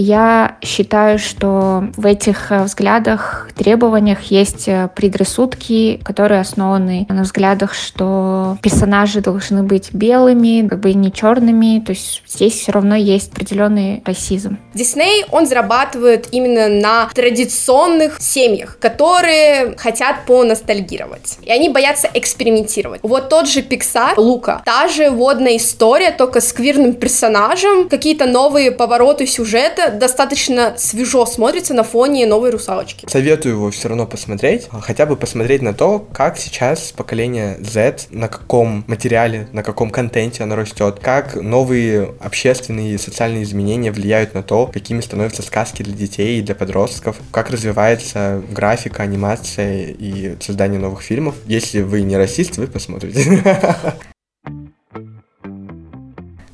Я считаю, что в этих э, взглядах, требованиях есть э, предрассудки, которые основаны на взглядах, что персонажи должны быть белыми, как бы не черными. То есть здесь все равно есть определенный расизм. Дисней, он зарабатывает именно на традиционных семьях, которые хотят поностальгировать. И они боятся экспериментировать. Вот тот же Pixar, Лука, та же водная история, только с квирным персонажем, какие-то новые повороты сюжета, достаточно свежо смотрится на фоне новой русалочки. Советую его все равно посмотреть, хотя бы посмотреть на то, как сейчас поколение Z, на каком материале, на каком контенте оно растет, как новые общественные и социальные изменения влияют на то, какими становятся сказки для детей и для подростков, как развивается графика, анимация и создание новых фильмов. Если вы не расист, вы посмотрите.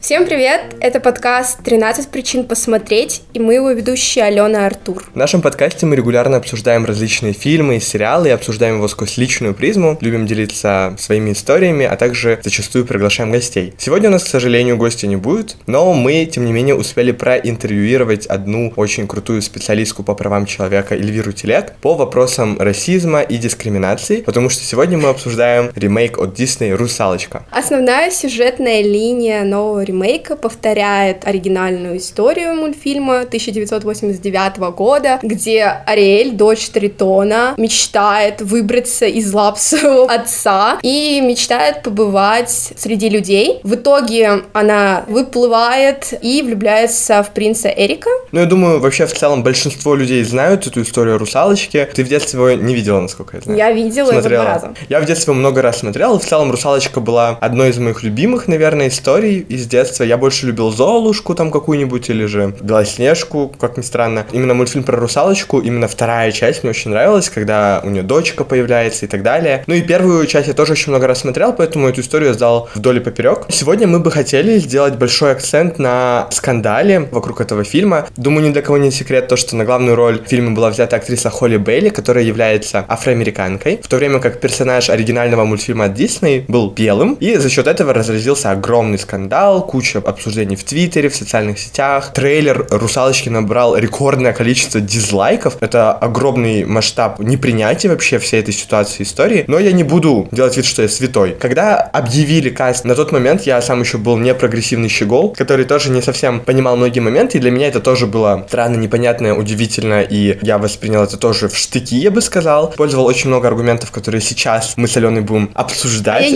Всем привет! Это подкаст «13 причин посмотреть» и мы его ведущие Алена и Артур. В нашем подкасте мы регулярно обсуждаем различные фильмы и сериалы и обсуждаем его сквозь личную призму, любим делиться своими историями, а также зачастую приглашаем гостей. Сегодня у нас, к сожалению, гостя не будет, но мы, тем не менее, успели проинтервьюировать одну очень крутую специалистку по правам человека Эльвиру Телек по вопросам расизма и дискриминации, потому что сегодня мы обсуждаем ремейк от Дисней «Русалочка». Основная сюжетная линия нового ремейка ремейка повторяет оригинальную историю мультфильма 1989 года, где Ариэль, дочь Тритона, мечтает выбраться из лап своего отца и мечтает побывать среди людей. В итоге она выплывает и влюбляется в принца Эрика. Ну, я думаю, вообще в целом большинство людей знают эту историю русалочки. Ты в детстве его не видела, насколько я знаю. Я видела Смотрела. его два раза. Я в детстве много раз смотрел. В целом русалочка была одной из моих любимых, наверное, историй из детства детства я больше любил Золушку там какую-нибудь или же Белоснежку, как ни странно. Именно мультфильм про русалочку, именно вторая часть мне очень нравилась, когда у нее дочка появляется и так далее. Ну и первую часть я тоже очень много раз смотрел, поэтому эту историю я сдал вдоль и поперек. Сегодня мы бы хотели сделать большой акцент на скандале вокруг этого фильма. Думаю, ни для кого не секрет то, что на главную роль в фильме была взята актриса Холли Бейли, которая является афроамериканкой, в то время как персонаж оригинального мультфильма от Дисней был белым, и за счет этого разразился огромный скандал, куча обсуждений в Твиттере, в социальных сетях. Трейлер «Русалочки» набрал рекордное количество дизлайков. Это огромный масштаб непринятия вообще всей этой ситуации истории. Но я не буду делать вид, что я святой. Когда объявили каст, на тот момент я сам еще был не прогрессивный щегол, который тоже не совсем понимал многие моменты, и для меня это тоже было странно, непонятно, удивительно, и я воспринял это тоже в штыки, я бы сказал. Использовал очень много аргументов, которые сейчас мы с Аленой будем обсуждать,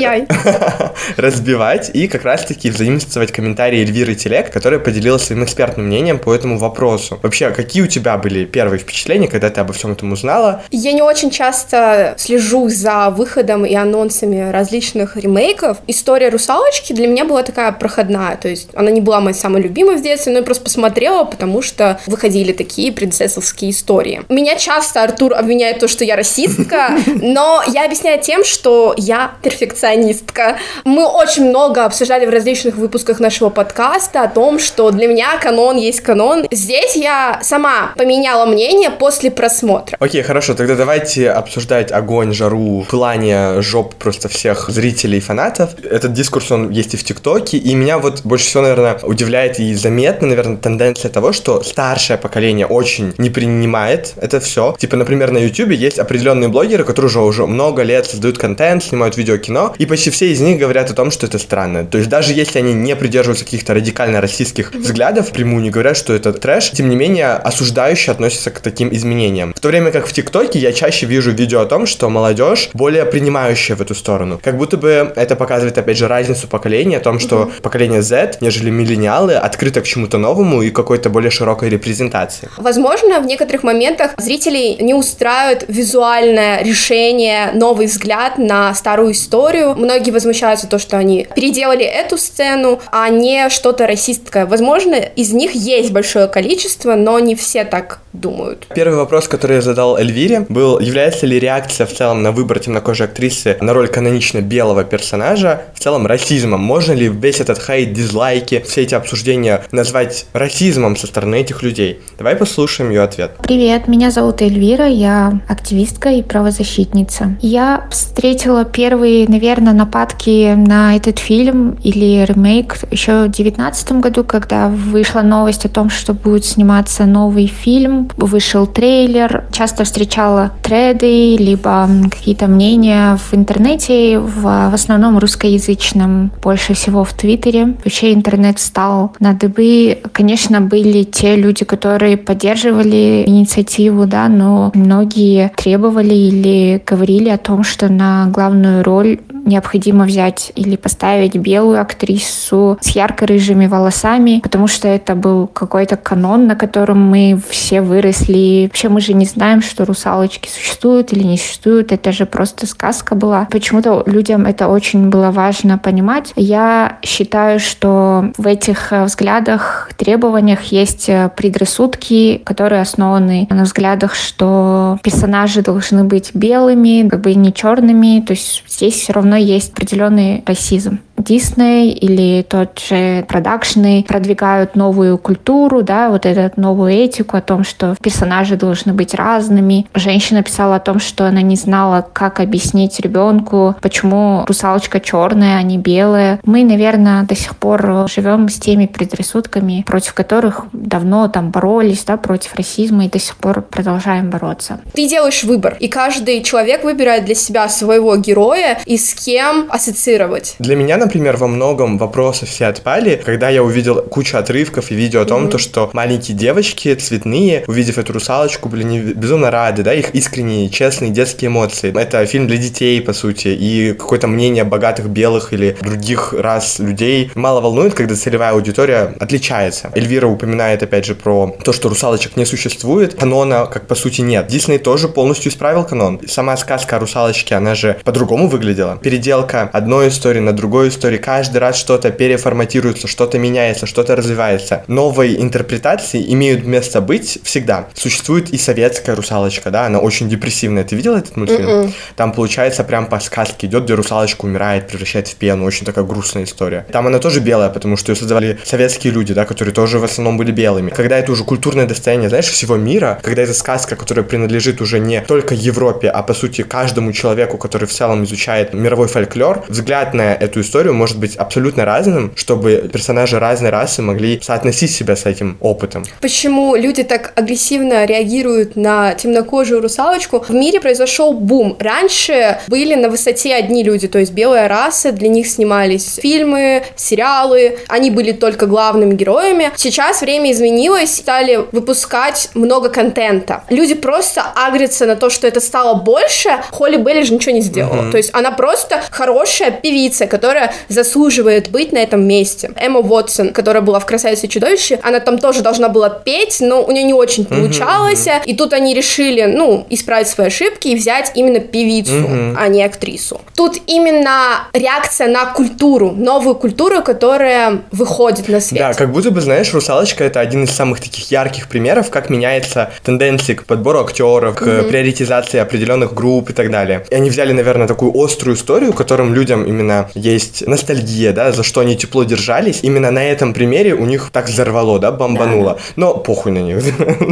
разбивать и как раз-таки взаимствовать зачитывать комментарии Эльвиры Телек, которая поделилась своим экспертным мнением по этому вопросу. Вообще, какие у тебя были первые впечатления, когда ты обо всем этом узнала? Я не очень часто слежу за выходом и анонсами различных ремейков. История «Русалочки» для меня была такая проходная, то есть она не была моей самой любимой в детстве, но я просто посмотрела, потому что выходили такие принцессовские истории. Меня часто Артур обвиняет то, что я расистка, но я объясняю тем, что я перфекционистка. Мы очень много обсуждали в различных выпусках выпусках нашего подкаста о том, что для меня канон есть канон. Здесь я сама поменяла мнение после просмотра. Окей, хорошо, тогда давайте обсуждать огонь, жару, пылание жоп просто всех зрителей и фанатов. Этот дискурс, он есть и в ТикТоке, и меня вот больше всего, наверное, удивляет и заметна, наверное, тенденция того, что старшее поколение очень не принимает это все. Типа, например, на Ютубе есть определенные блогеры, которые уже, уже много лет создают контент, снимают видео, кино, и почти все из них говорят о том, что это странно. То есть даже если они не придерживаются каких-то радикально российских взглядов, прямую не говорят, что это трэш, тем не менее осуждающие относятся к таким изменениям. В то время как в ТикТоке я чаще вижу видео о том, что молодежь более принимающая в эту сторону. Как будто бы это показывает, опять же, разницу поколений, о том, что mm-hmm. поколение Z, нежели миллениалы, открыто к чему-то новому и какой-то более широкой репрезентации. Возможно, в некоторых моментах зрителей не устраивает визуальное решение, новый взгляд на старую историю. Многие возмущаются то, что они переделали эту сцену, а не что-то расистское. Возможно, из них есть большое количество, но не все так думают. Первый вопрос, который я задал Эльвире, был, является ли реакция в целом на выбор темнокожей актрисы на роль канонично белого персонажа в целом расизмом? Можно ли весь этот хейт, дизлайки, все эти обсуждения назвать расизмом со стороны этих людей? Давай послушаем ее ответ. Привет, меня зовут Эльвира, я активистка и правозащитница. Я встретила первые, наверное, нападки на этот фильм или ремейк еще в 2019 году, когда вышла новость о том, что будет сниматься новый фильм, вышел трейлер, часто встречала треды, либо какие-то мнения в интернете, в, в основном русскоязычном, больше всего в Твиттере. Вообще интернет стал на дыбы. Конечно, были те люди, которые поддерживали инициативу, да, но многие требовали или говорили о том, что на главную роль необходимо взять или поставить белую актрису с ярко-рыжими волосами, потому что это был какой-то канон, на котором мы все выросли. Вообще мы же не знаем, что русалочки существуют или не существуют. Это же просто сказка была. Почему-то людям это очень было важно понимать. Я считаю, что в этих э, взглядах, требованиях есть э, предрассудки, которые основаны на взглядах, что персонажи должны быть белыми, как бы не черными. То есть здесь все равно есть определенный расизм. Дисней или тот же продакшны продвигают новую культуру, да, вот эту новую этику о том, что персонажи должны быть разными. Женщина писала о том, что она не знала, как объяснить ребенку, почему русалочка черная, а не белая. Мы, наверное, до сих пор живем с теми предрассудками, против которых давно там боролись, да, против расизма и до сих пор продолжаем бороться. Ты делаешь выбор, и каждый человек выбирает для себя своего героя и с кем ассоциировать. Для меня, например, во многом вопросы все отпали, когда я увидел кучу отрывков и видео о том, mm-hmm. то, что маленькие девочки цветные, увидев эту русалочку, были не безумно рады, да, их искренние, честные детские эмоции. Это фильм для детей, по сути, и какое-то мнение богатых белых или других рас людей мало волнует, когда целевая аудитория отличается. Эльвира упоминает, опять же, про то, что русалочек не существует, канона, как по сути, нет. Дисней тоже полностью исправил канон. Сама сказка о русалочке, она же по-другому выглядела. Переделка одной истории на другую истории, каждый раз что-то переформатируется, что-то меняется, что-то развивается. Новые интерпретации имеют место быть всегда. Существует и советская русалочка, да, она очень депрессивная. Ты видел этот мультфильм? Mm-mm. Там получается прям по сказке идет, где русалочка умирает, превращается в пену. Очень такая грустная история. Там она тоже белая, потому что ее создавали советские люди, да, которые тоже в основном были белыми. Когда это уже культурное достояние, знаешь, всего мира, когда это сказка, которая принадлежит уже не только Европе, а по сути каждому человеку, который в целом изучает мировой фольклор, взгляд на эту историю может быть абсолютно разным, чтобы персонажи разной расы могли соотносить себя с этим опытом. Почему люди так агрессивно реагируют на темнокожую русалочку? В мире произошел бум. Раньше были на высоте одни люди, то есть белая раса, для них снимались фильмы, сериалы, они были только главными героями. Сейчас время изменилось, стали выпускать много контента. Люди просто агрятся на то, что это стало больше. Холли Белли же ничего не сделала. Mm-hmm. То есть она просто хорошая певица, которая заслуживает быть на этом месте. Эмма Уотсон, которая была в «Красавице и чудовище», она там тоже должна была петь, но у нее не очень получалось. Mm-hmm. И тут они решили, ну, исправить свои ошибки и взять именно певицу, mm-hmm. а не актрису. Тут именно реакция на культуру, новую культуру, которая выходит на свет. Да, как будто бы, знаешь, «Русалочка» — это один из самых таких ярких примеров, как меняется тенденции к подбору актеров, к mm-hmm. приоритизации определенных групп и так далее. И они взяли, наверное, такую острую историю, которым людям именно есть ностальгия, да, за что они тепло держались. Именно на этом примере у них так взорвало, да, бомбануло. Да. Но похуй на них.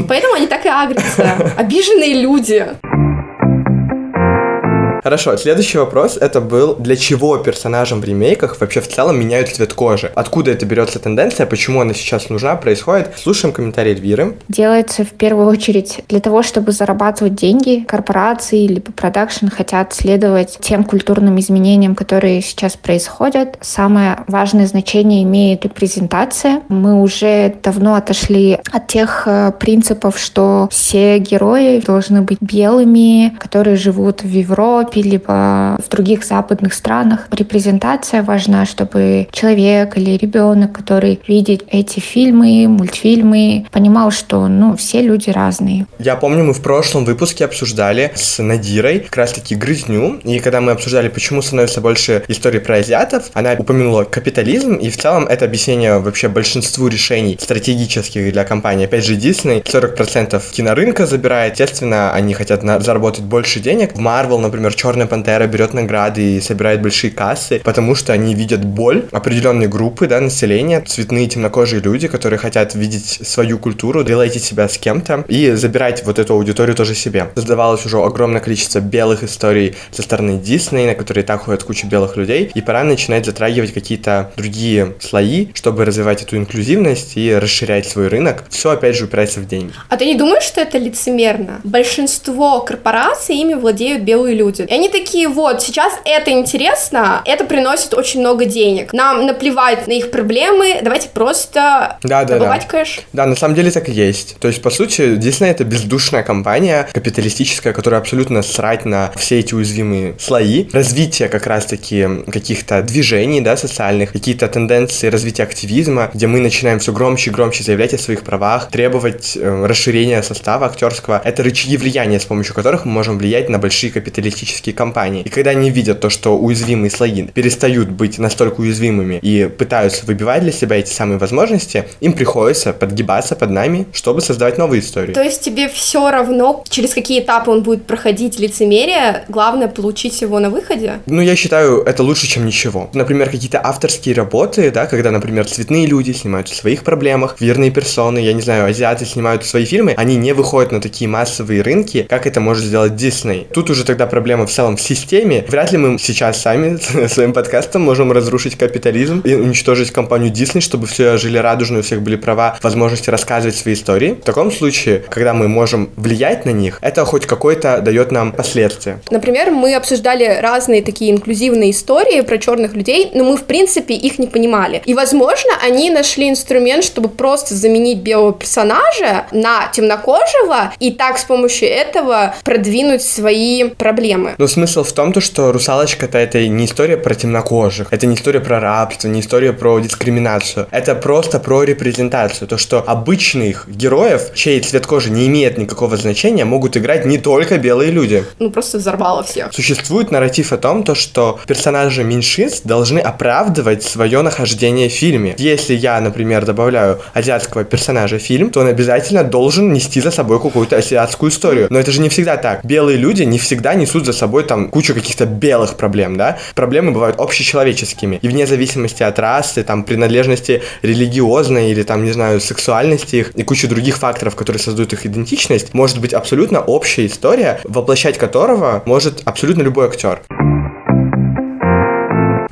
Поэтому они так и агрятся. Обиженные люди. Хорошо, следующий вопрос это был, для чего персонажам в ремейках вообще в целом меняют цвет кожи? Откуда это берется тенденция, почему она сейчас нужна, происходит? Слушаем комментарии Эльвиры. Делается в первую очередь для того, чтобы зарабатывать деньги. Корпорации либо продакшн хотят следовать тем культурным изменениям, которые сейчас происходят. Самое важное значение имеет репрезентация. Мы уже давно отошли от тех э, принципов, что все герои должны быть белыми, которые живут в Европе, Европе, либо в других западных странах. Репрезентация важна, чтобы человек или ребенок, который видит эти фильмы, мультфильмы, понимал, что ну, все люди разные. Я помню, мы в прошлом выпуске обсуждали с Надирой как раз-таки грызню, и когда мы обсуждали, почему становится больше историй про азиатов, она упомянула капитализм, и в целом это объяснение вообще большинству решений стратегических для компании. Опять же, Disney 40% кинорынка забирает, естественно, они хотят заработать больше денег. В Marvel, например, Черная Пантера берет награды и собирает большие кассы, потому что они видят боль определенной группы, да, населения, цветные темнокожие люди, которые хотят видеть свою культуру, релейтить себя с кем-то и забирать вот эту аудиторию тоже себе. Создавалось уже огромное количество белых историй со стороны Дисней, на которые так ходят куча белых людей, и пора начинать затрагивать какие-то другие слои, чтобы развивать эту инклюзивность и расширять свой рынок. Все, опять же, упирается в деньги. А ты не думаешь, что это лицемерно? Большинство корпораций ими владеют белые люди. И они такие, вот, сейчас это интересно, это приносит очень много денег. Нам наплевать на их проблемы, давайте просто да, да, добывать да. кэш. Да, на самом деле так и есть. То есть, по сути, Disney это бездушная компания, капиталистическая, которая абсолютно срать на все эти уязвимые слои. Развитие как раз-таки каких-то движений, да, социальных, какие-то тенденции развития активизма, где мы начинаем все громче и громче заявлять о своих правах, требовать э, расширения состава актерского. Это рычаги влияния, с помощью которых мы можем влиять на большие капиталистические компании. И когда они видят то, что уязвимые слои перестают быть настолько уязвимыми и пытаются выбивать для себя эти самые возможности, им приходится подгибаться под нами, чтобы создавать новые истории. То есть тебе все равно, через какие этапы он будет проходить лицемерие, главное получить его на выходе? Ну, я считаю, это лучше, чем ничего. Например, какие-то авторские работы, да, когда, например, цветные люди снимают о своих проблемах, верные персоны, я не знаю, азиаты снимают свои фильмы, они не выходят на такие массовые рынки, как это может сделать Дисней. Тут уже тогда проблема в целом в системе. Вряд ли мы сейчас сами своим подкастом можем разрушить капитализм и уничтожить компанию Дисней, чтобы все жили радужно, у всех были права, возможности рассказывать свои истории. В таком случае, когда мы можем влиять на них, это хоть какой-то дает нам последствия. Например, мы обсуждали разные такие инклюзивные истории про черных людей, но мы, в принципе, их не понимали. И, возможно, они нашли инструмент, чтобы просто заменить белого персонажа на темнокожего, и так с помощью этого продвинуть свои проблемы. Но смысл в том, то, что «Русалочка»-то это не история про темнокожих, это не история про рабство, не история про дискриминацию. Это просто про репрезентацию. То, что обычных героев, чей цвет кожи не имеет никакого значения, могут играть не только белые люди. Ну, просто взорвало всех. Существует нарратив о том, то, что персонажи меньшинств должны оправдывать свое нахождение в фильме. Если я, например, добавляю азиатского персонажа в фильм, то он обязательно должен нести за собой какую-то азиатскую историю. Но это же не всегда так. Белые люди не всегда несут за собой там кучу каких-то белых проблем, да? Проблемы бывают общечеловеческими. И вне зависимости от расы, там, принадлежности религиозной или там, не знаю, сексуальности их и кучу других факторов, которые создают их идентичность, может быть абсолютно общая история, воплощать которого может абсолютно любой актер.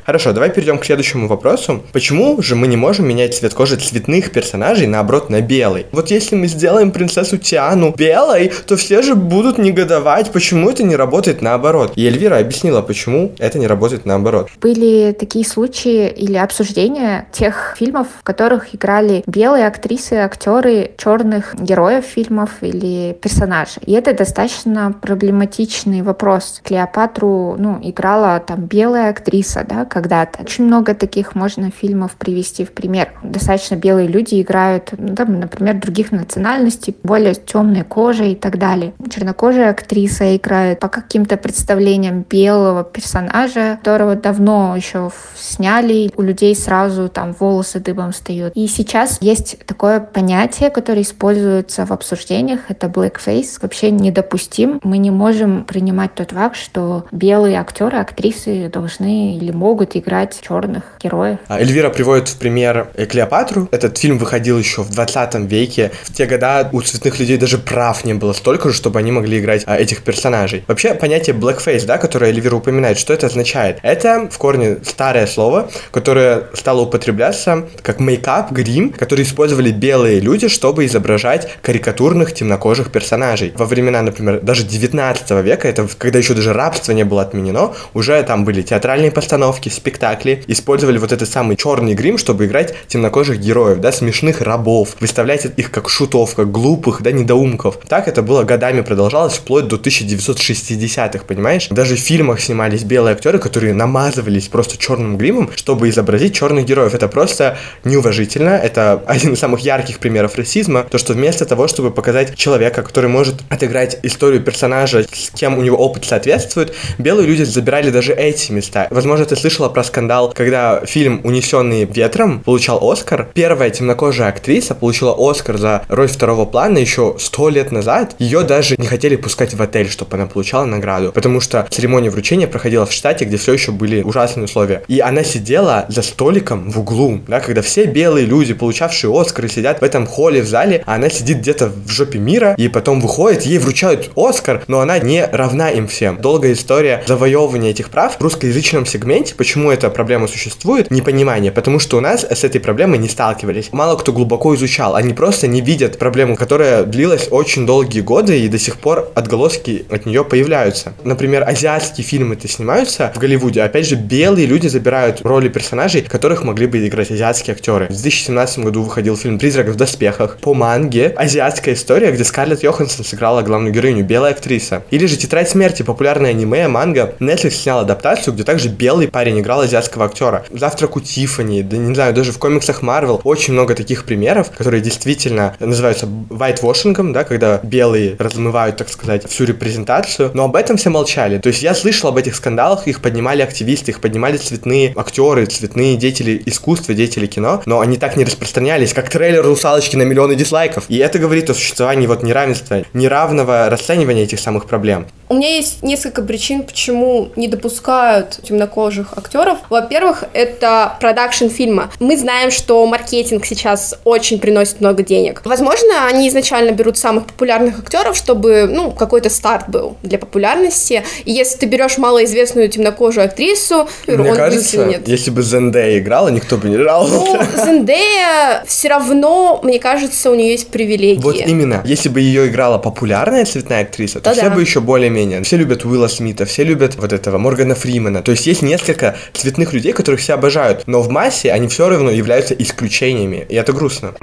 Хорошо, давай перейдем к следующему вопросу. Почему же мы не можем менять цвет кожи цветных персонажей, наоборот, на белый? Вот если мы сделаем принцессу Тиану белой, то все же будут негодовать, почему это не работает наоборот. И Эльвира объяснила, почему это не работает наоборот. Были такие случаи или обсуждения тех фильмов, в которых играли белые актрисы, актеры черных героев фильмов или персонажей. И это достаточно проблематичный вопрос. Клеопатру, ну, играла там белая актриса, да, когда-то. Очень много таких можно фильмов привести в пример. Достаточно белые люди играют, ну, там, например, других национальностей, более темной кожей и так далее. Чернокожая актриса играет по каким-то представлениям белого персонажа, которого давно еще сняли, у людей сразу там волосы дыбом встают. И сейчас есть такое понятие, которое используется в обсуждениях, это blackface, вообще недопустим. Мы не можем принимать тот факт, что белые актеры, актрисы должны или могут могут играть черных героев. А Эльвира приводит в пример Клеопатру. Этот фильм выходил еще в 20 веке. В те года у цветных людей даже прав не было столько же, чтобы они могли играть а, этих персонажей. Вообще, понятие blackface, да, которое Эльвира упоминает, что это означает? Это в корне старое слово, которое стало употребляться как мейкап, грим, который использовали белые люди, чтобы изображать карикатурных темнокожих персонажей. Во времена, например, даже 19 века, это когда еще даже рабство не было отменено, уже там были театральные постановки, спектакли использовали вот этот самый черный грим, чтобы играть темнокожих героев, да, смешных рабов, выставлять их как шутов, как глупых, да, недоумков. Так это было годами продолжалось вплоть до 1960-х, понимаешь? Даже в фильмах снимались белые актеры, которые намазывались просто черным гримом, чтобы изобразить черных героев. Это просто неуважительно. Это один из самых ярких примеров расизма. То, что вместо того, чтобы показать человека, который может отыграть историю персонажа, с кем у него опыт соответствует, белые люди забирали даже эти места. Возможно, ты слышал слышала про скандал, когда фильм «Унесенный ветром» получал Оскар. Первая темнокожая актриса получила Оскар за роль второго плана еще сто лет назад. Ее даже не хотели пускать в отель, чтобы она получала награду, потому что церемония вручения проходила в штате, где все еще были ужасные условия. И она сидела за столиком в углу, да, когда все белые люди, получавшие Оскары, сидят в этом холле в зале, а она сидит где-то в жопе мира, и потом выходит, ей вручают Оскар, но она не равна им всем. Долгая история завоевывания этих прав в русскоязычном сегменте, почему эта проблема существует, непонимание, потому что у нас с этой проблемой не сталкивались. Мало кто глубоко изучал, они просто не видят проблему, которая длилась очень долгие годы, и до сих пор отголоски от нее появляются. Например, азиатские фильмы-то снимаются в Голливуде, опять же, белые люди забирают роли персонажей, которых могли бы играть азиатские актеры. В 2017 году выходил фильм «Призрак в доспехах». По манге азиатская история, где Скарлетт Йоханссон сыграла главную героиню, белая актриса. Или же «Тетрадь смерти», популярное аниме, манга. Netflix снял адаптацию, где также белый парень играл азиатского актера. «Завтрак у Тиффани», да не знаю, даже в комиксах Marvel очень много таких примеров, которые действительно называются whitewashing, да, когда белые размывают, так сказать, всю репрезентацию. Но об этом все молчали. То есть я слышал об этих скандалах, их поднимали активисты, их поднимали цветные актеры, цветные деятели искусства, деятели кино, но они так не распространялись, как трейлер «Русалочки» на миллионы дизлайков. И это говорит о существовании вот неравенства, неравного расценивания этих самых проблем. У меня есть несколько причин, почему не допускают темнокожих актеров. Во-первых, это продакшн фильма. Мы знаем, что маркетинг сейчас очень приносит много денег. Возможно, они изначально берут самых популярных актеров, чтобы, ну, какой-то старт был для популярности. И если ты берешь малоизвестную темнокожую актрису, Мне он кажется, нет. если бы Зендея играла, никто бы не жаловался. Ну, Зендея все равно, мне кажется, у нее есть привилегии. Вот именно. Если бы ее играла популярная цветная актриса, то, то все да. бы еще более-менее. Все любят Уилла Смита, все любят вот этого Моргана Фримена. То есть есть несколько цветных людей, которых все обожают, но в массе они все равно являются исключениями, и это грустно.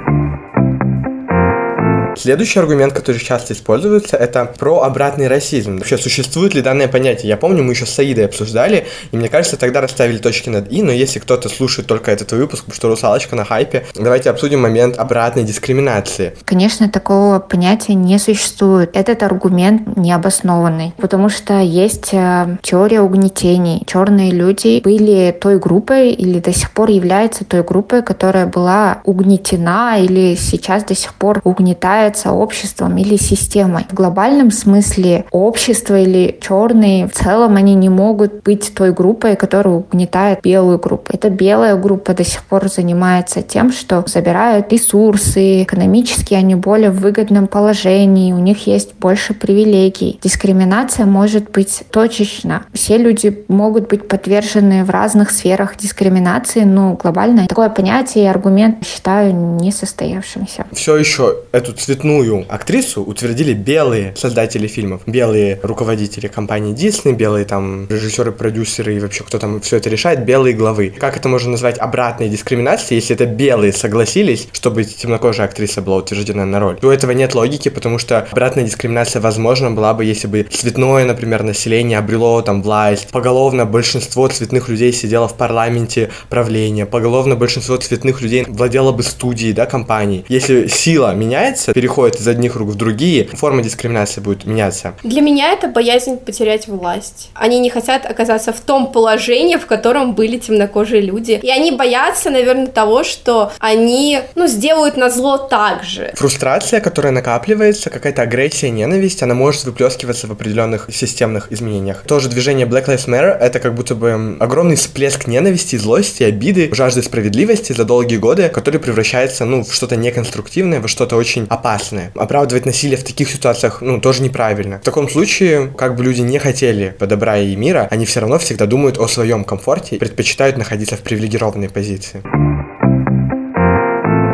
Следующий аргумент, который часто используется, это про обратный расизм. Вообще, существует ли данное понятие? Я помню, мы еще с Саидой обсуждали, и мне кажется, тогда расставили точки над «и», но если кто-то слушает только этот выпуск, потому что «Русалочка» на хайпе, давайте обсудим момент обратной дискриминации. Конечно, такого понятия не существует. Этот аргумент необоснованный, потому что есть э, теория угнетений. Черные люди были той группой или до сих пор являются той группой, которая была угнетена или сейчас до сих пор угнетает является обществом или системой. В глобальном смысле общество или черные в целом они не могут быть той группой, которая угнетает белую группу. Эта белая группа до сих пор занимается тем, что забирают ресурсы, экономически они более в выгодном положении, у них есть больше привилегий. Дискриминация может быть точечно. Все люди могут быть подвержены в разных сферах дискриминации, но глобально такое понятие и аргумент считаю несостоявшимся. Все еще эту цветную актрису утвердили белые создатели фильмов, белые руководители компании Disney, белые там режиссеры, продюсеры и вообще кто там все это решает, белые главы. Как это можно назвать обратной дискриминацией, если это белые согласились, чтобы темнокожая актриса была утверждена на роль? У этого нет логики, потому что обратная дискриминация возможно была бы, если бы цветное, например, население обрело там власть, поголовно большинство цветных людей сидело в парламенте правления, поголовно большинство цветных людей владело бы студией, да, компанией. Если сила меняется, переходит из одних рук в другие, форма дискриминации будет меняться. Для меня это боязнь потерять власть. Они не хотят оказаться в том положении, в котором были темнокожие люди. И они боятся, наверное, того, что они, ну, сделают на зло так же. Фрустрация, которая накапливается, какая-то агрессия, ненависть, она может выплескиваться в определенных системных изменениях. Тоже движение Black Lives Matter — это как будто бы огромный всплеск ненависти, злости, обиды, жажды справедливости за долгие годы, который превращается, ну, в что-то неконструктивное, во что-то очень опасное опасны. Оправдывать насилие в таких ситуациях, ну, тоже неправильно. В таком случае, как бы люди не хотели добра и мира, они все равно всегда думают о своем комфорте и предпочитают находиться в привилегированной позиции.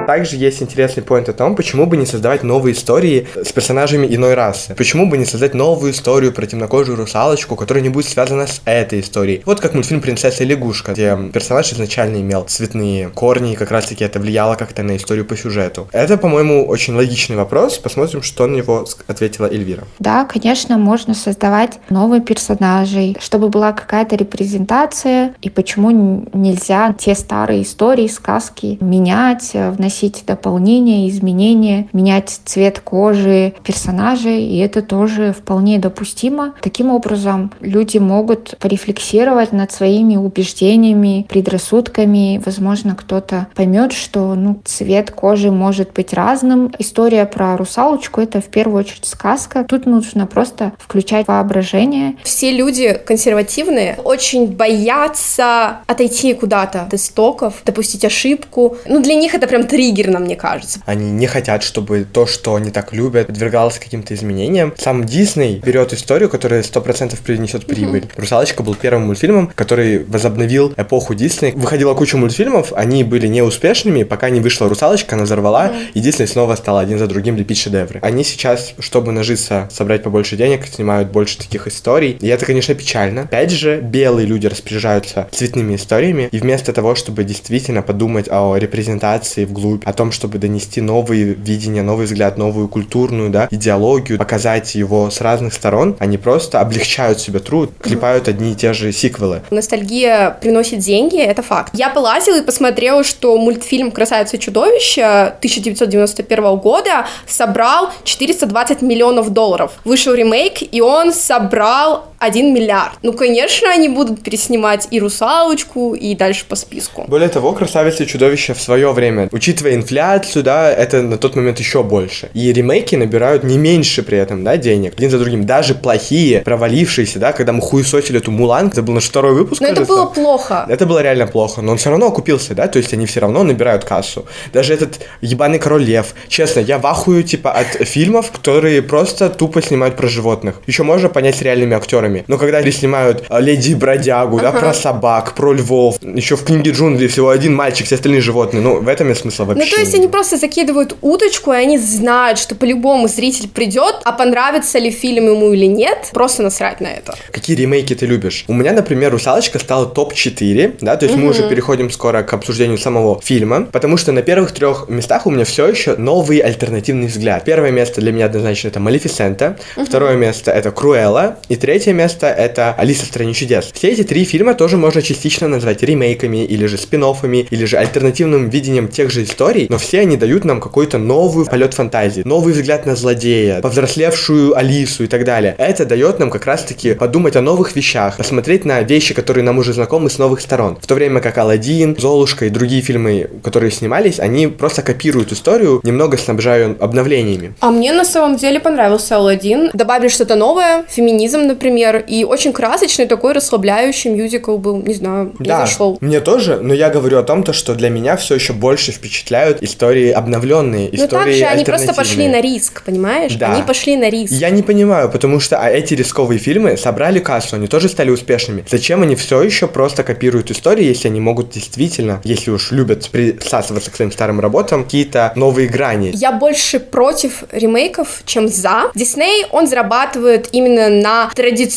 Также есть интересный поинт о том, почему бы не создавать новые истории с персонажами иной расы. Почему бы не создать новую историю про темнокожую русалочку, которая не будет связана с этой историей. Вот как мультфильм «Принцесса и лягушка», где персонаж изначально имел цветные корни, и как раз-таки это влияло как-то на историю по сюжету. Это, по-моему, очень логичный вопрос. Посмотрим, что на него ответила Эльвира. Да, конечно, можно создавать новые персонажей, чтобы была какая-то репрезентация, и почему нельзя те старые истории, сказки менять, вносить вносить дополнения, изменения, менять цвет кожи персонажей, и это тоже вполне допустимо. Таким образом, люди могут порефлексировать над своими убеждениями, предрассудками. Возможно, кто-то поймет, что ну, цвет кожи может быть разным. История про русалочку — это в первую очередь сказка. Тут нужно просто включать воображение. Все люди консервативные очень боятся отойти куда-то от истоков, допустить ошибку. Ну, для них это прям триггерно, мне кажется. Они не хотят, чтобы то, что они так любят, подвергалось каким-то изменениям. Сам Дисней берет историю, которая сто процентов принесет прибыль. Mm-hmm. «Русалочка» был первым мультфильмом, который возобновил эпоху Дисней. Выходила куча мультфильмов, они были неуспешными, пока не вышла «Русалочка», она взорвала, mm-hmm. и Дисней снова стал один за другим лепить шедевры. Они сейчас, чтобы нажиться, собрать побольше денег, снимают больше таких историй. И это, конечно, печально. Опять же, белые люди распоряжаются цветными историями, и вместо того, чтобы действительно подумать о репрезентации вглубь, о том, чтобы донести новые видения, новый взгляд, новую культурную, да, идеологию, показать его с разных сторон, они просто облегчают себе труд, клепают одни и те же сиквелы. Ностальгия приносит деньги, это факт. Я полазила и посмотрела, что мультфильм «Красавица и чудовище» 1991 года собрал 420 миллионов долларов. Вышел ремейк, и он собрал 1 миллиард. Ну, конечно, они будут переснимать и «Русалочку», и дальше по списку. Более того, «Красавица и чудовище» в свое время, учитывая инфляцию, да, это на тот момент еще больше. И ремейки набирают не меньше при этом, да, денег, один за другим. Даже плохие, провалившиеся, да, когда мы хуесосили эту Мулан, это был наш второй выпуск, Но кажется. это было плохо. Это было реально плохо, но он все равно окупился, да, то есть они все равно набирают кассу. Даже этот ебаный Король Лев. Честно, я вахую, типа, от фильмов, которые просто тупо снимают про животных. Еще можно понять с реальными актерами. Но когда переснимают а, Леди Бродягу, ага. да, про собак, про львов, еще в книге джунглей всего один мальчик, все остальные животные, ну, в этом нет смысла вообще. Ну, то есть они просто закидывают удочку, и они знают, что по-любому зритель придет, а понравится ли фильм ему или нет, просто насрать на это. Какие ремейки ты любишь? У меня, например, «Русалочка» стала топ-4, да, то есть угу. мы уже переходим скоро к обсуждению самого фильма, потому что на первых трех местах у меня все еще новый альтернативный взгляд. Первое место для меня однозначно это «Малефисента», угу. второе место это «Круэлла», и третье место это «Алиса в стране чудес». Все эти три фильма тоже можно частично назвать ремейками, или же спин или же альтернативным видением тех же историй, но все они дают нам какой-то новый полет фантазии, новый взгляд на злодея, повзрослевшую Алису и так далее. Это дает нам как раз-таки подумать о новых вещах, посмотреть на вещи, которые нам уже знакомы с новых сторон. В то время как Алладин, Золушка и другие фильмы, которые снимались, они просто копируют историю, немного снабжая обновлениями. А мне на самом деле понравился Алладин. Добавили что-то новое, феминизм, например, и очень красочный такой расслабляющий мюзикл был, не знаю, мне да, зашел. Мне тоже, но я говорю о том, то, что для меня все еще больше впечатляют истории обновленные, истории Но также они просто пошли на риск, понимаешь? Да. Они пошли на риск. Я не понимаю, потому что а эти рисковые фильмы собрали кассу, они тоже стали успешными. Зачем они все еще просто копируют истории, если они могут действительно, если уж любят присасываться к своим старым работам, какие-то новые грани? Я больше против ремейков, чем за. Дисней, он зарабатывает именно на традиционных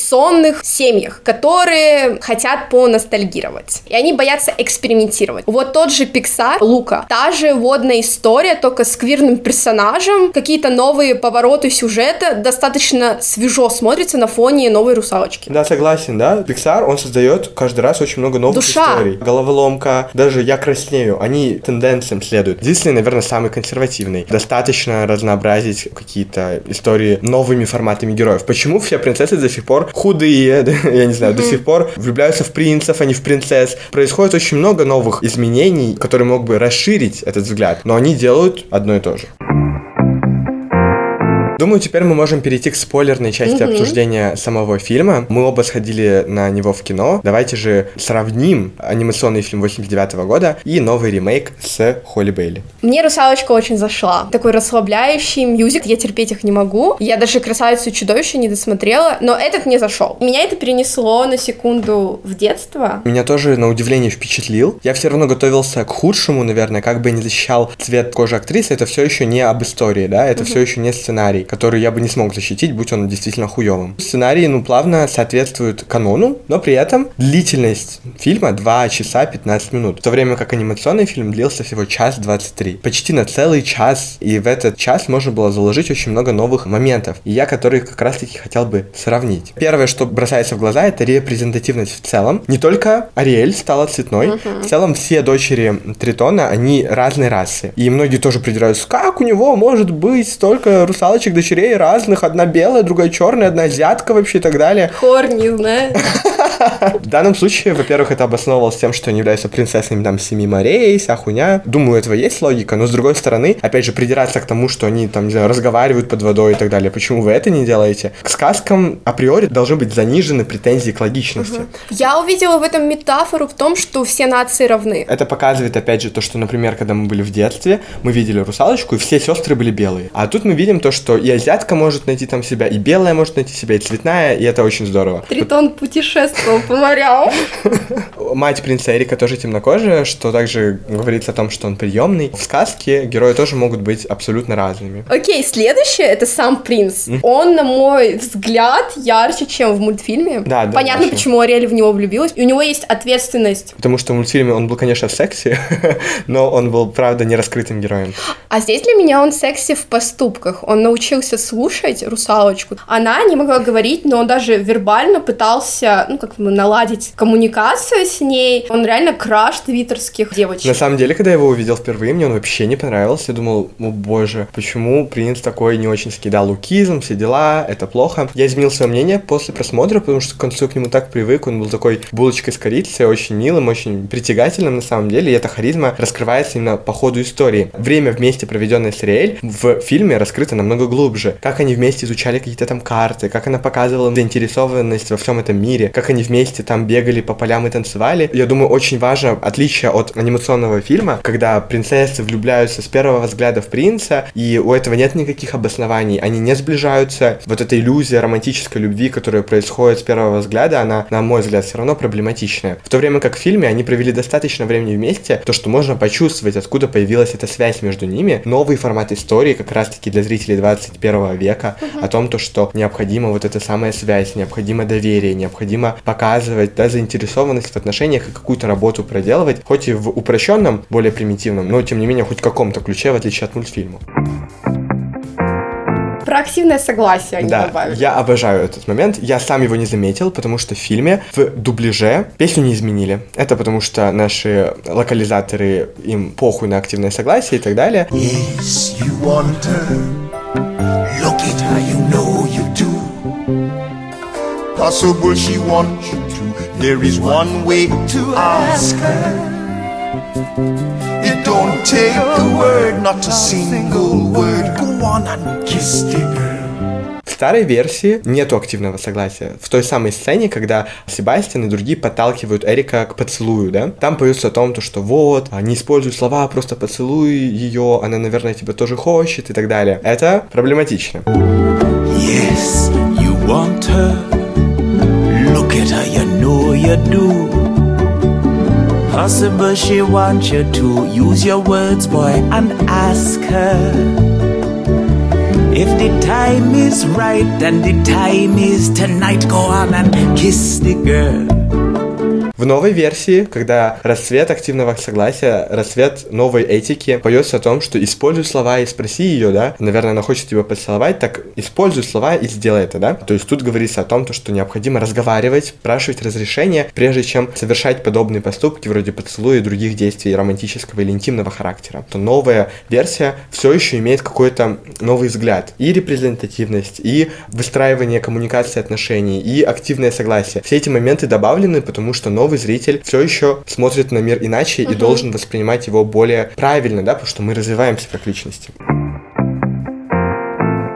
семьях, которые хотят поностальгировать. И они боятся экспериментировать. Вот тот же Pixar, Лука, та же водная история, только с квирным персонажем, какие-то новые повороты сюжета, достаточно свежо смотрится на фоне новой русалочки. Да, согласен, да. Pixar, он создает каждый раз очень много новых Душа. историй. Головоломка, даже «Я краснею», они тенденциям следуют. Дисней, наверное, самый консервативный. Достаточно разнообразить какие-то истории новыми форматами героев. Почему все принцессы до сих пор худые, я не знаю, до сих пор влюбляются в принцев, а не в принцесс? Происходит очень много новых изменений, которые мог бы расширить этот взгляд, но они делают одно и то же. Думаю, теперь мы можем перейти к спойлерной части угу. обсуждения самого фильма. Мы оба сходили на него в кино. Давайте же сравним анимационный фильм 89 -го года и новый ремейк с Холли Бейли. Мне «Русалочка» очень зашла. Такой расслабляющий мюзик, я терпеть их не могу. Я даже «Красавицу и чудовище» не досмотрела, но этот мне зашел. Меня это перенесло на секунду в детство. Меня тоже, на удивление, впечатлил. Я все равно готовился к худшему, наверное, как бы не защищал цвет кожи актрисы, это все еще не об истории, да, это угу. все еще не сценарий. Который я бы не смог защитить, будь он действительно хуевым. Сценарий, ну, плавно соответствует канону, но при этом длительность фильма 2 часа 15 минут, в то время как анимационный фильм длился всего час 23. Почти на целый час, и в этот час можно было заложить очень много новых моментов, и я которые как раз-таки хотел бы сравнить. Первое, что бросается в глаза, это репрезентативность в целом. Не только Ариэль стала цветной, uh-huh. в целом все дочери Тритона, они разной расы. И многие тоже придираются, как у него может быть столько русалочек дочерей разных, одна белая, другая черная, одна азиатка вообще и так далее. Хор не знает. В данном случае, во-первых, это обосновывалось тем, что они являются принцессами там семи морей, вся хуйня. Думаю, этого есть логика, но с другой стороны, опять же, придираться к тому, что они там, не знаю, разговаривают под водой и так далее. Почему вы это не делаете? К сказкам априори должны быть занижены претензии к логичности. Угу. Я увидела в этом метафору в том, что все нации равны. Это показывает, опять же, то, что, например, когда мы были в детстве, мы видели русалочку, и все сестры были белые. А тут мы видим то, что и азиатка может найти там себя, и белая может найти себя, и цветная, и это очень здорово. Тритон путешествовал по морям. Мать принца Эрика тоже темнокожая, что также говорится о том, что он приемный. В сказке герои тоже могут быть абсолютно разными. Окей, следующее это сам принц. Он, на мой взгляд, ярче, чем в мультфильме. Да, да. Понятно, очень. почему Ариэль в него влюбилась. И у него есть ответственность. Потому что в мультфильме он был, конечно, секси, но он был, правда, не раскрытым героем. А здесь для меня он секси в поступках. Он научился слушать русалочку. Она не могла говорить, но он даже вербально пытался, ну, как наладить коммуникацию с ней. Он реально краш твиттерских девочек. На самом деле, когда я его увидел впервые, мне он вообще не понравился. Я думал, о боже, почему принц такой не очень скидал лукизм, все дела, это плохо. Я изменил свое мнение после просмотра, потому что к концу к нему так привык. Он был такой булочкой с корицей, очень милым, очень притягательным на самом деле. И эта харизма раскрывается именно по ходу истории. Время вместе, проведенное с Риэль, в фильме раскрыто намного глубже. Как они вместе изучали какие-то там карты, как она показывала заинтересованность во всем этом мире, как они вместе там бегали по полям и танцевали. Я думаю, очень важно отличие от анимационного фильма, когда принцессы влюбляются с первого взгляда в принца, и у этого нет никаких обоснований, они не сближаются. Вот эта иллюзия романтической любви, которая происходит с первого взгляда, она, на мой взгляд, все равно проблематичная. В то время как в фильме они провели достаточно времени вместе, то, что можно почувствовать, откуда появилась эта связь между ними, новый формат истории, как раз-таки для зрителей 21 века, о том, то, что необходима вот эта самая связь, необходимо доверие, необходимо показывать да, заинтересованность в отношениях и какую-то работу проделывать, хоть и в упрощенном, более примитивном, но тем не менее хоть в каком-то ключе, в отличие от мультфильма про активное согласие они да, добавили. я обожаю этот момент. Я сам его не заметил, потому что в фильме в дубляже песню не изменили. Это потому что наши локализаторы им похуй на активное согласие и так далее. Yes, you want her. Look at her, you. Possible she wants you to. There is one way to ask her. It don't take a word, not a single word. Go on and kiss the girl. В старой версии нету активного согласия. В той самой сцене, когда Себастьян и другие подталкивают Эрика к поцелую, да, там поется о том, то, что вот, не используй слова, просто поцелуй ее, она, наверное, тебя тоже хочет и так далее. Это проблематично. Possible she wants you to use your words, boy, and ask her. If the time is right and the time is tonight, go on and kiss the girl. В новой версии, когда расцвет активного согласия, расцвет новой этики, поется о том, что используй слова и спроси ее, да, наверное, она хочет тебя поцеловать, так используй слова и сделай это, да. То есть тут говорится о том, то, что необходимо разговаривать, спрашивать разрешение, прежде чем совершать подобные поступки, вроде поцелуя и других действий романтического или интимного характера. То новая версия все еще имеет какой-то новый взгляд. И репрезентативность, и выстраивание коммуникации отношений, и активное согласие. Все эти моменты добавлены, потому что новый новый зритель все еще смотрит на мир иначе uh-huh. и должен воспринимать его более правильно, да, потому что мы развиваемся как личности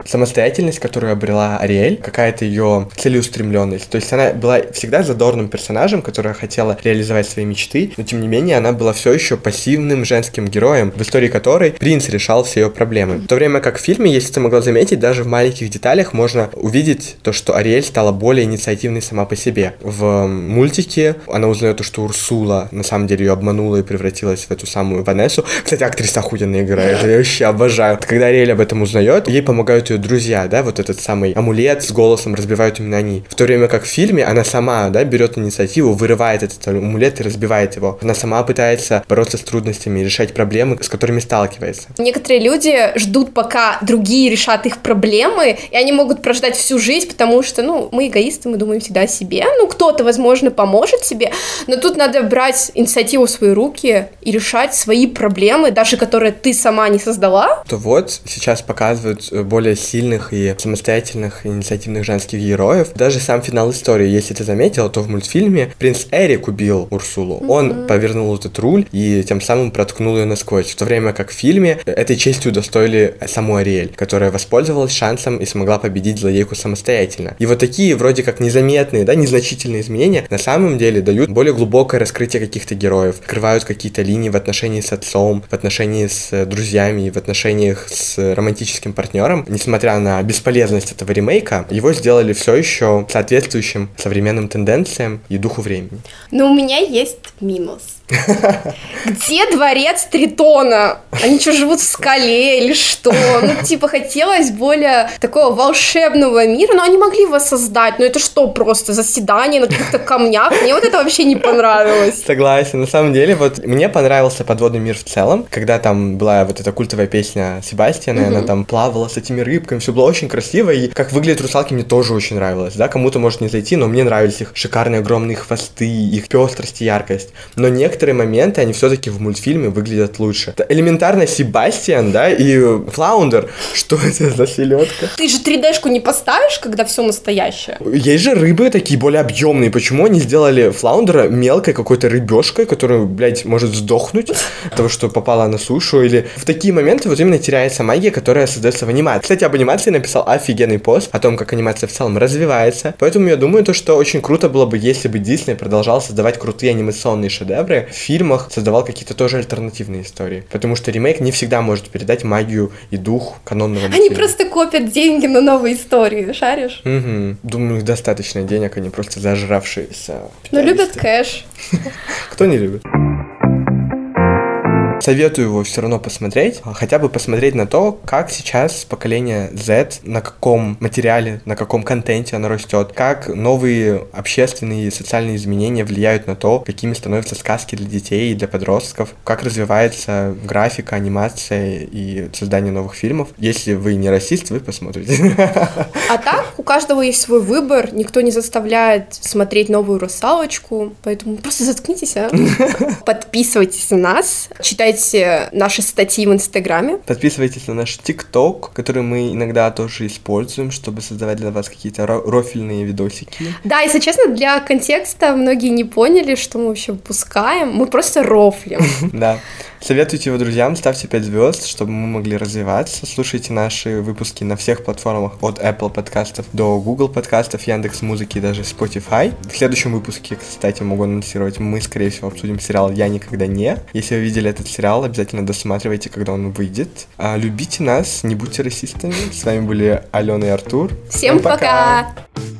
самостоятельность, которую обрела Ариэль, какая-то ее целеустремленность. То есть она была всегда задорным персонажем, которая хотела реализовать свои мечты, но тем не менее она была все еще пассивным женским героем, в истории которой принц решал все ее проблемы. В то время как в фильме, если ты могла заметить, даже в маленьких деталях можно увидеть то, что Ариэль стала более инициативной сама по себе. В мультике она узнает то, что Урсула на самом деле ее обманула и превратилась в эту самую Ванессу. Кстати, актриса охуенно играет, я вообще обожаю. Когда Ариэль об этом узнает, ей помогают ее ее друзья, да, вот этот самый амулет с голосом разбивают именно они. В то время как в фильме она сама, да, берет инициативу, вырывает этот амулет и разбивает его. Она сама пытается бороться с трудностями, решать проблемы, с которыми сталкивается. Некоторые люди ждут, пока другие решат их проблемы, и они могут прождать всю жизнь, потому что, ну, мы эгоисты, мы думаем всегда о себе. Ну, кто-то, возможно, поможет себе, но тут надо брать инициативу в свои руки и решать свои проблемы, даже которые ты сама не создала. То вот сейчас показывают э, более сильных и самостоятельных инициативных женских героев. Даже сам финал истории, если ты заметила, то в мультфильме принц Эрик убил Урсулу. Mm-hmm. Он повернул этот руль и тем самым проткнул ее насквозь. В то время как в фильме этой честью удостоили саму Ариэль, которая воспользовалась шансом и смогла победить злодейку самостоятельно. И вот такие вроде как незаметные, да, незначительные изменения на самом деле дают более глубокое раскрытие каких-то героев, открывают какие-то линии в отношении с отцом, в отношении с друзьями, в отношениях с романтическим партнером. Несмотря на бесполезность этого ремейка, его сделали все еще соответствующим современным тенденциям и духу времени. Но у меня есть минус. Где дворец Тритона? Они что, живут в скале или что? Ну, типа, хотелось более такого волшебного мира, но они могли его создать. Ну, это что, просто заседание на каких-то камнях? Мне вот это вообще не понравилось. Согласен. На самом деле, вот мне понравился подводный мир в целом, когда там была вот эта культовая песня Себастьяна, она там плавала с этими рыбками, все было очень красиво, и как выглядят русалки мне тоже очень нравилось, да, кому-то может не зайти, но мне нравились их шикарные огромные хвосты, их пестрость и яркость. Но некоторые некоторые моменты, они все-таки в мультфильме выглядят лучше. Это элементарно Себастьян, да, и Флаундер. Что это за селедка? Ты же 3D-шку не поставишь, когда все настоящее. Есть же рыбы такие более объемные. Почему они сделали Флаундера мелкой какой-то рыбешкой, которая, блядь, может сдохнуть от того, что попала на сушу? Или в такие моменты вот именно теряется магия, которая создается в анимации. Кстати, об анимации написал офигенный пост о том, как анимация в целом развивается. Поэтому я думаю, то, что очень круто было бы, если бы Дисней продолжал создавать крутые анимационные шедевры, в фильмах создавал какие-то тоже альтернативные истории. Потому что ремейк не всегда может передать магию и дух канонного мультфильма. Они просто копят деньги на новые истории, шаришь? Угу. Думаю, их достаточно денег, они просто зажравшиеся. Но любят кэш. Кто не любит? Советую его все равно посмотреть, хотя бы посмотреть на то, как сейчас поколение Z, на каком материале, на каком контенте оно растет, как новые общественные и социальные изменения влияют на то, какими становятся сказки для детей и для подростков, как развивается графика, анимация и создание новых фильмов. Если вы не расист, вы посмотрите. А так, у каждого есть свой выбор, никто не заставляет смотреть новую русалочку, поэтому просто заткнитесь, а. Подписывайтесь на нас, читайте читайте наши статьи в Инстаграме. Подписывайтесь на наш ТикТок, который мы иногда тоже используем, чтобы создавать для вас какие-то рофильные видосики. Да, если честно, для контекста многие не поняли, что мы вообще выпускаем. Мы просто рофлим. Да. Советуйте его друзьям, ставьте 5 звезд, чтобы мы могли развиваться. Слушайте наши выпуски на всех платформах от Apple подкастов до Google подкастов, Яндекс Музыки и даже Spotify. В следующем выпуске, кстати, могу анонсировать, мы, скорее всего, обсудим сериал «Я никогда не». Если вы видели этот сериал, обязательно досматривайте, когда он выйдет. А любите нас, не будьте расистами. С вами были Алена и Артур. Всем, Всем пока! пока!